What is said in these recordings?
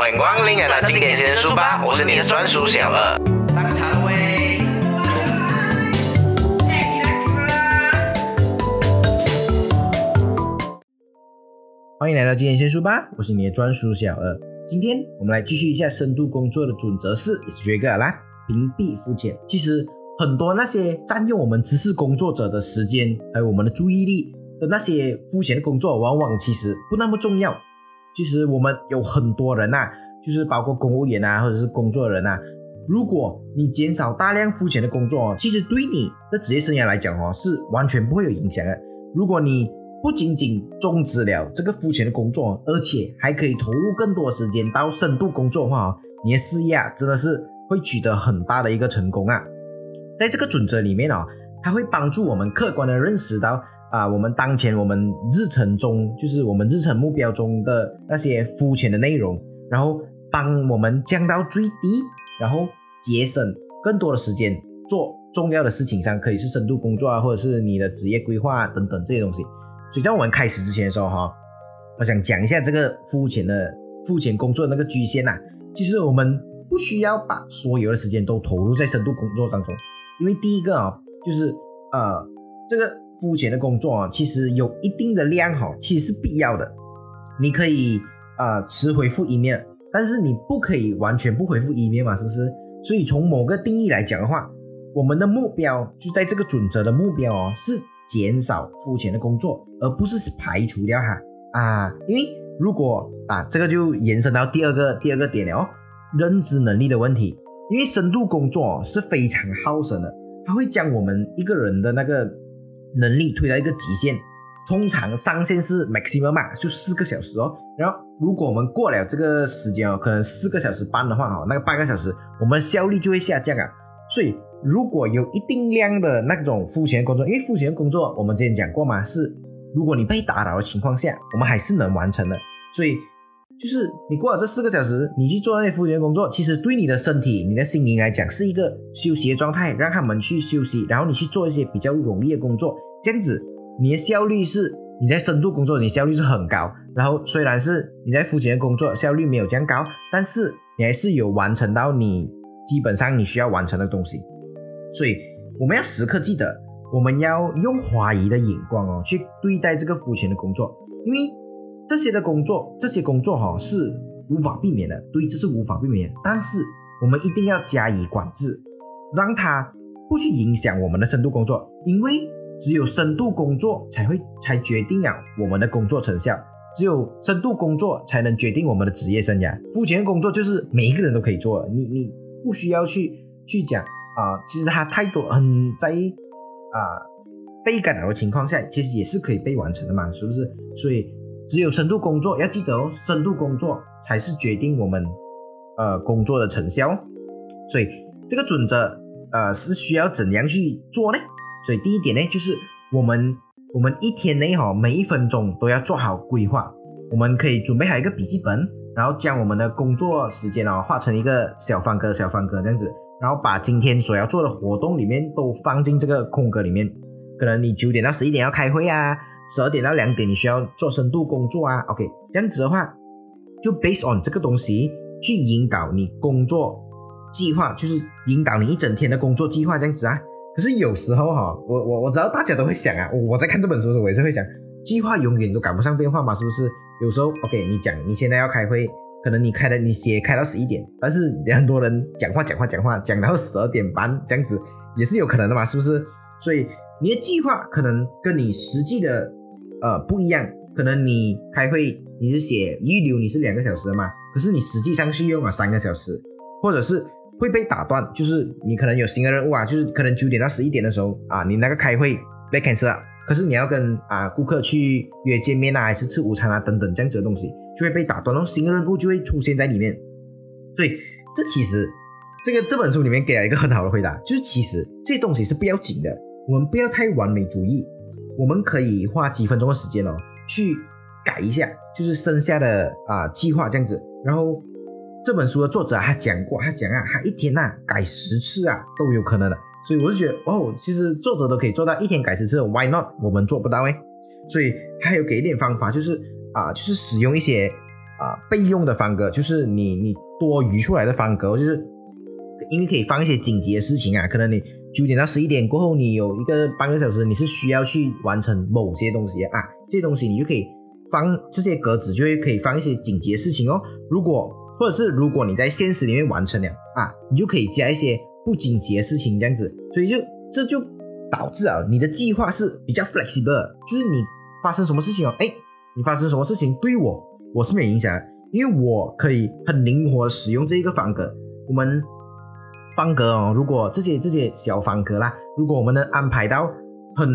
欢迎光临来到经典先书吧，我是你的专属小二。上茶了喂！欢迎来到经典先书吧，我是你的专属小二。今天我们来继续一下深度工作的准则是，也是这个啦，屏蔽肤浅。其实很多那些占用我们知识工作者的时间，还有我们的注意力的那些肤浅的工作，往往其实不那么重要。其实我们有很多人呐，就是包括公务员啊，或者是工作人啊。如果你减少大量肤浅的工作，其实对你的职业生涯来讲哦，是完全不会有影响的。如果你不仅仅终止了这个肤浅的工作，而且还可以投入更多时间到深度工作的话，你的事业啊，真的是会取得很大的一个成功啊。在这个准则里面哦，它会帮助我们客观的认识到。啊，我们当前我们日程中，就是我们日程目标中的那些肤浅的内容，然后帮我们降到最低，然后节省更多的时间做重要的事情上，可以是深度工作啊，或者是你的职业规划等等这些东西。所以在我们开始之前的时候哈，我想讲一下这个肤浅的肤浅工作那个局限呐。其实我们不需要把所有的时间都投入在深度工作当中，因为第一个啊，就是呃这个。肤浅的工作啊，其实有一定的量哈，其实是必要的。你可以啊迟回复一面，但是你不可以完全不回复一面嘛，是不是？所以从某个定义来讲的话，我们的目标就在这个准则的目标哦，是减少肤浅的工作，而不是排除掉哈啊。因为如果啊，这个就延伸到第二个第二个点了哦，认知能力的问题。因为深度工作是非常耗神的，它会将我们一个人的那个。能力推到一个极限，通常上限是 maximum 嘛，就四个小时哦。然后如果我们过了这个时间哦，可能四个小时半的话哈，那个半个小时我们效率就会下降啊。所以如果有一定量的那种付钱工作，因为付钱工作我们之前讲过嘛，是如果你被打扰的情况下，我们还是能完成的。所以就是你过了这四个小时，你去做那些付钱工作，其实对你的身体、你的心灵来讲是一个休息的状态，让他们去休息，然后你去做一些比较容易的工作。这样子，你的效率是你在深度工作，你效率是很高。然后虽然是你在肤浅的工作效率没有这样高，但是你还是有完成到你基本上你需要完成的东西。所以我们要时刻记得，我们要用怀疑的眼光哦去对待这个肤浅的工作，因为这些的工作，这些工作哈是无法避免的，对，这是无法避免。但是我们一定要加以管制，让它不去影响我们的深度工作，因为。只有深度工作才会才决定了我们的工作成效，只有深度工作才能决定我们的职业生涯。肤浅工作就是每一个人都可以做，你你不需要去去讲啊。其实它太多很在啊被干扰的情况下，其实也是可以被完成的嘛，是不是？所以只有深度工作要记得哦，深度工作才是决定我们呃工作的成效。所以这个准则呃是需要怎样去做呢？所以第一点呢，就是我们我们一天内哈每一分钟都要做好规划。我们可以准备好一个笔记本，然后将我们的工作时间哦画成一个小方格、小方格这样子，然后把今天所要做的活动里面都放进这个空格里面。可能你九点到十一点要开会啊，十二点到两点你需要做深度工作啊。OK，这样子的话，就 based on 这个东西去引导你工作计划，就是引导你一整天的工作计划这样子啊。可是有时候哈，我我我知道大家都会想啊，我在看这本书的时候，我也是会想，计划永远都赶不上变化嘛，是不是？有时候 OK，你讲你现在要开会，可能你开的你写开到十一点，但是很多人讲话讲话讲话讲到十二点半这样子，也是有可能的嘛，是不是？所以你的计划可能跟你实际的呃不一样，可能你开会你是写预留你是两个小时的嘛，可是你实际上是用了三个小时，或者是。会被打断，就是你可能有新的任务啊，就是可能九点到十一点的时候啊，你那个开会被 cancel 了，可是你要跟啊顾客去约见面啊，还是吃午餐啊等等这样子的东西，就会被打断，然后新的任务就会出现在里面。所以这其实这个这本书里面给了一个很好的回答，就是其实这东西是不要紧的，我们不要太完美主义，我们可以花几分钟的时间哦去改一下，就是剩下的啊计划这样子，然后。这本书的作者他讲过，他讲啊，他一天呐改十次啊都有可能的，所以我就觉得哦，其实作者都可以做到一天改十次，Why not？我们做不到哎，所以他有给一点方法，就是啊，就是使用一些啊备用的方格，就是你你多余出来的方格，就是因为可以放一些紧急的事情啊，可能你九点到十一点过后，你有一个半个小时，你是需要去完成某些东西啊，这些东西你就可以放这些格子，就会可以放一些紧急的事情哦。如果或者是如果你在现实里面完成了啊，你就可以加一些不紧急的事情这样子，所以就这就导致啊，你的计划是比较 flexible，就是你发生什么事情哦，哎，你发生什么事情对我我是没有影响，因为我可以很灵活使用这一个方格。我们方格哦，如果这些这些小方格啦，如果我们能安排到很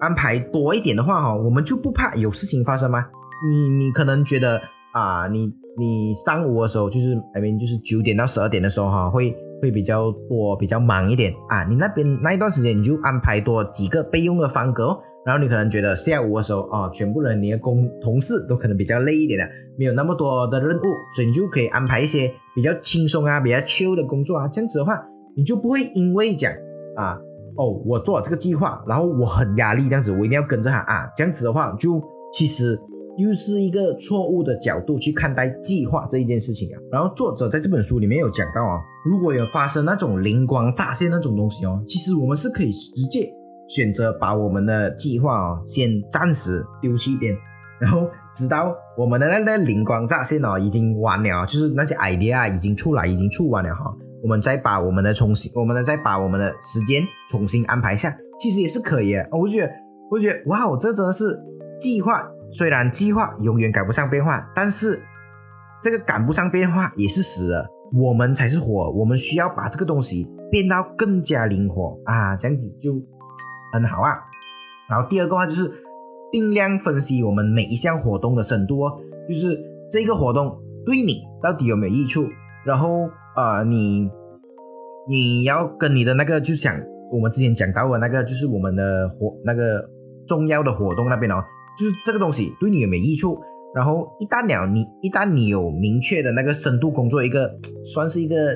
安排多一点的话哈，我们就不怕有事情发生吗？你你可能觉得啊，你你上午的时候就是那边就是九点到十二点的时候哈，会。会比较多，比较忙一点啊！你那边那一段时间，你就安排多几个备用的方格哦。然后你可能觉得下午的时候啊，全部人你的工同事都可能比较累一点的，没有那么多的任务，所以你就可以安排一些比较轻松啊、比较 chill 的工作啊。这样子的话，你就不会因为讲啊，哦，我做了这个计划，然后我很压力，这样子我一定要跟着他啊。这样子的话，就其实。又是一个错误的角度去看待计划这一件事情啊。然后作者在这本书里面有讲到啊，如果有发生那种灵光乍现那种东西哦，其实我们是可以直接选择把我们的计划哦先暂时丢弃一边，然后直到我们的那个灵光乍现哦已经完了，就是那些 idea 已经出来，已经出完了哈，我们再把我们的重新，我们的再把我们的时间重新安排一下，其实也是可以啊。我觉得，我觉得哇，这真的是计划。虽然计划永远赶不上变化，但是这个赶不上变化也是死了，我们才是活。我们需要把这个东西变到更加灵活啊，这样子就很好啊。然后第二个话就是定量分析我们每一项活动的深度哦，就是这个活动对你到底有没有益处。然后呃，你你要跟你的那个就想我们之前讲到的那个，就是我们的活那个重要的活动那边哦。就是这个东西对你有没有益处？然后一旦了你一旦你有明确的那个深度工作一个算是一个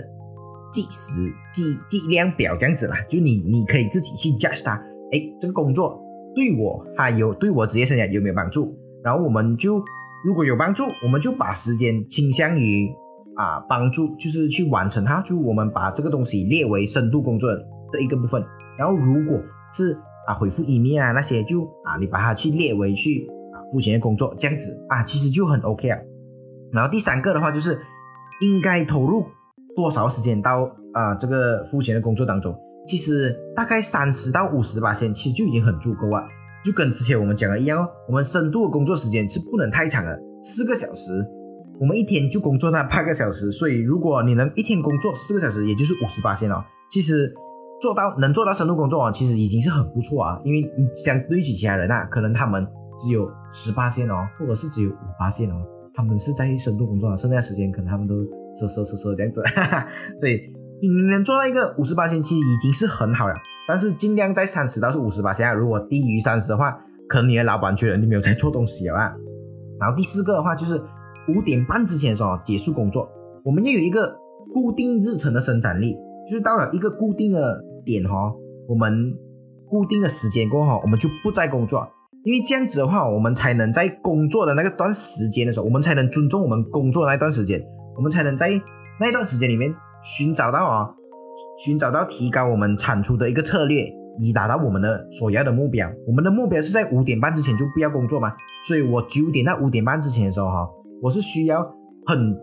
计时计计量表这样子啦，就你你可以自己去 judge 它。哎，这个工作对我还有对我职业生涯有没有帮助？然后我们就如果有帮助，我们就把时间倾向于啊帮助，就是去完成它。就我们把这个东西列为深度工作的一个部分。然后如果是啊，回复 email 啊那些就啊，你把它去列为去啊付钱的工作，这样子啊，其实就很 OK 啊。然后第三个的话就是应该投入多少时间到啊这个付钱的工作当中，其实大概三十到五十八线，其实就已经很足够啊。就跟之前我们讲的一样哦，我们深度的工作时间是不能太长的，四个小时，我们一天就工作那八个小时，所以如果你能一天工作四个小时，也就是五十八线哦，其实。做到能做到深度工作啊，其实已经是很不错啊。因为相对起其他人啊，可能他们只有十八线哦，或者是只有五八线哦，他们是在深度工作啊，剩下时间可能他们都嗖嗖嗖嗖这样子。哈 哈所以你能做到一个五十八线，其实已经是很好了。但是尽量在三十到是五十八线，如果低于三十的话，可能你的老板觉得你没有在做东西了啊。然后第四个的话就是五点半之前的时候结束工作，我们要有一个固定日程的生产力，就是到了一个固定的。点哈，我们固定的时间过后，我们就不再工作，因为这样子的话，我们才能在工作的那个段时间的时候，我们才能尊重我们工作那段时间，我们才能在那段时间里面寻找到啊，寻找到提高我们产出的一个策略，以达到我们的所要的目标。我们的目标是在五点半之前就不要工作嘛，所以我九点到五点半之前的时候哈，我是需要很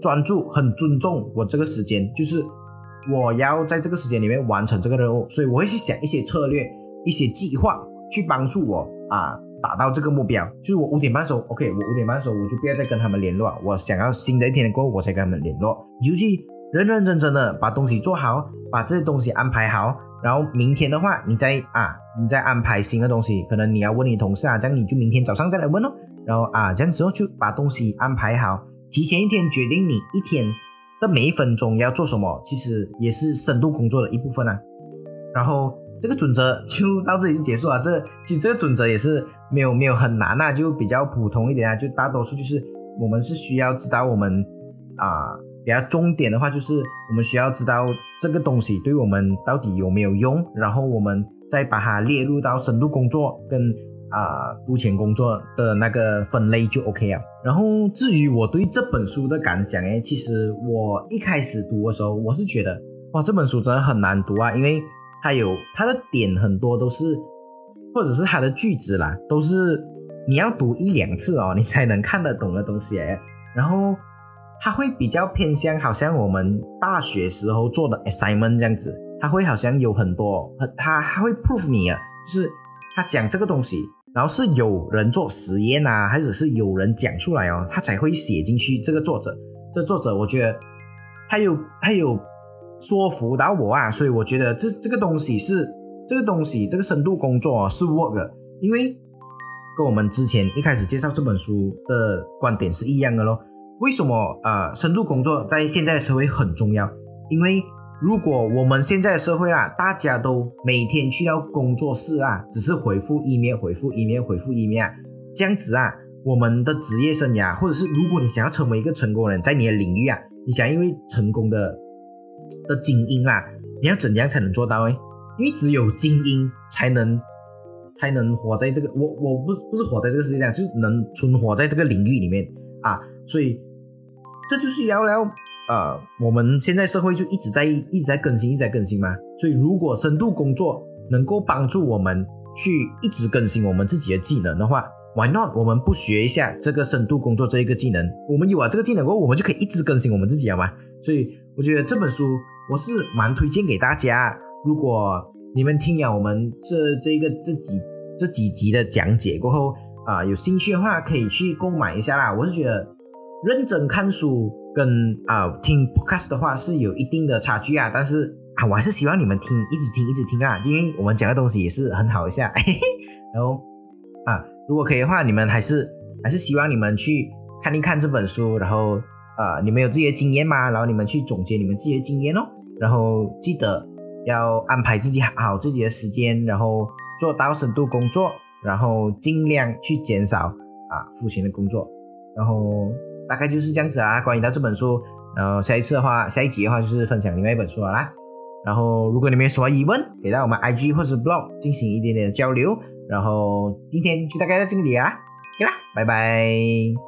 专注、很尊重我这个时间，就是。我要在这个时间里面完成这个任务，所以我会去想一些策略、一些计划，去帮助我啊达到这个目标。就是我五点半的时候，OK，我五点半的时候我就不要再跟他们联络，我想要新的一天的过后我才跟他们联络。你就去认认真真的把东西做好，把这些东西安排好，然后明天的话，你再啊，你再安排新的东西，可能你要问你同事啊，这样你就明天早上再来问哦。然后啊，这样之后就把东西安排好，提前一天决定你一天。的每一分钟要做什么，其实也是深度工作的一部分啊。然后这个准则就到这里就结束了。这其实这个准则也是没有没有很难啊，就比较普通一点啊。就大多数就是我们是需要知道我们啊比较重点的话，就是我们需要知道这个东西对我们到底有没有用，然后我们再把它列入到深度工作跟啊肤浅工作的那个分类就 OK 了。然后至于我对这本书的感想，哎，其实我一开始读的时候，我是觉得哇，这本书真的很难读啊，因为它有它的点很多都是，或者是它的句子啦，都是你要读一两次哦，你才能看得懂的东西哎。然后它会比较偏向，好像我们大学时候做的 assignment 这样子，它会好像有很多，它它会 prove 你啊，就是他讲这个东西。然后是有人做实验啊，还者是有人讲出来哦，他才会写进去。这个作者，这作者，我觉得他有他有说服到我啊，所以我觉得这这个东西是这个东西，这个深度工作是 work 的，因为跟我们之前一开始介绍这本书的观点是一样的咯。为什么呃深度工作在现在社会很重要？因为如果我们现在的社会啊，大家都每天去到工作室啊，只是回复一面、回复一面、回复一面，这样子啊，我们的职业生涯，或者是如果你想要成为一个成功人，在你的领域啊，你想因为成功的的精英啊，你要怎样才能做到呢？因为只有精英才能才能活在这个我我不不是活在这个世界上，就是能存活在这个领域里面啊，所以这就是聊聊。呃，我们现在社会就一直在一直在更新，一直在更新嘛。所以，如果深度工作能够帮助我们去一直更新我们自己的技能的话，Why not？我们不学一下这个深度工作这一个技能？我们有了这个技能过后，我们就可以一直更新我们自己了嘛。所以，我觉得这本书我是蛮推荐给大家。如果你们听了我们这这个这几这几集的讲解过后啊，有兴趣的话可以去购买一下啦。我是觉得认真看书。跟啊听 podcast 的话是有一定的差距啊，但是啊我还是希望你们听，一直听，一直听啊，因为我们讲的东西也是很好一下。然后啊，如果可以的话，你们还是还是希望你们去看一看这本书，然后啊，你们有自己的经验吗？然后你们去总结你们自己的经验哦，然后记得要安排自己好自己的时间，然后做到深度工作，然后尽量去减少啊付钱的工作，然后。大概就是这样子啊，关于到这本书，然后下一次的话，下一集的话就是分享另外一本书了啦。然后如果你们有什么疑问，给到我们 IG 或者 Blog 进行一点点交流。然后今天就大概到这里啊，OK 啦，拜拜。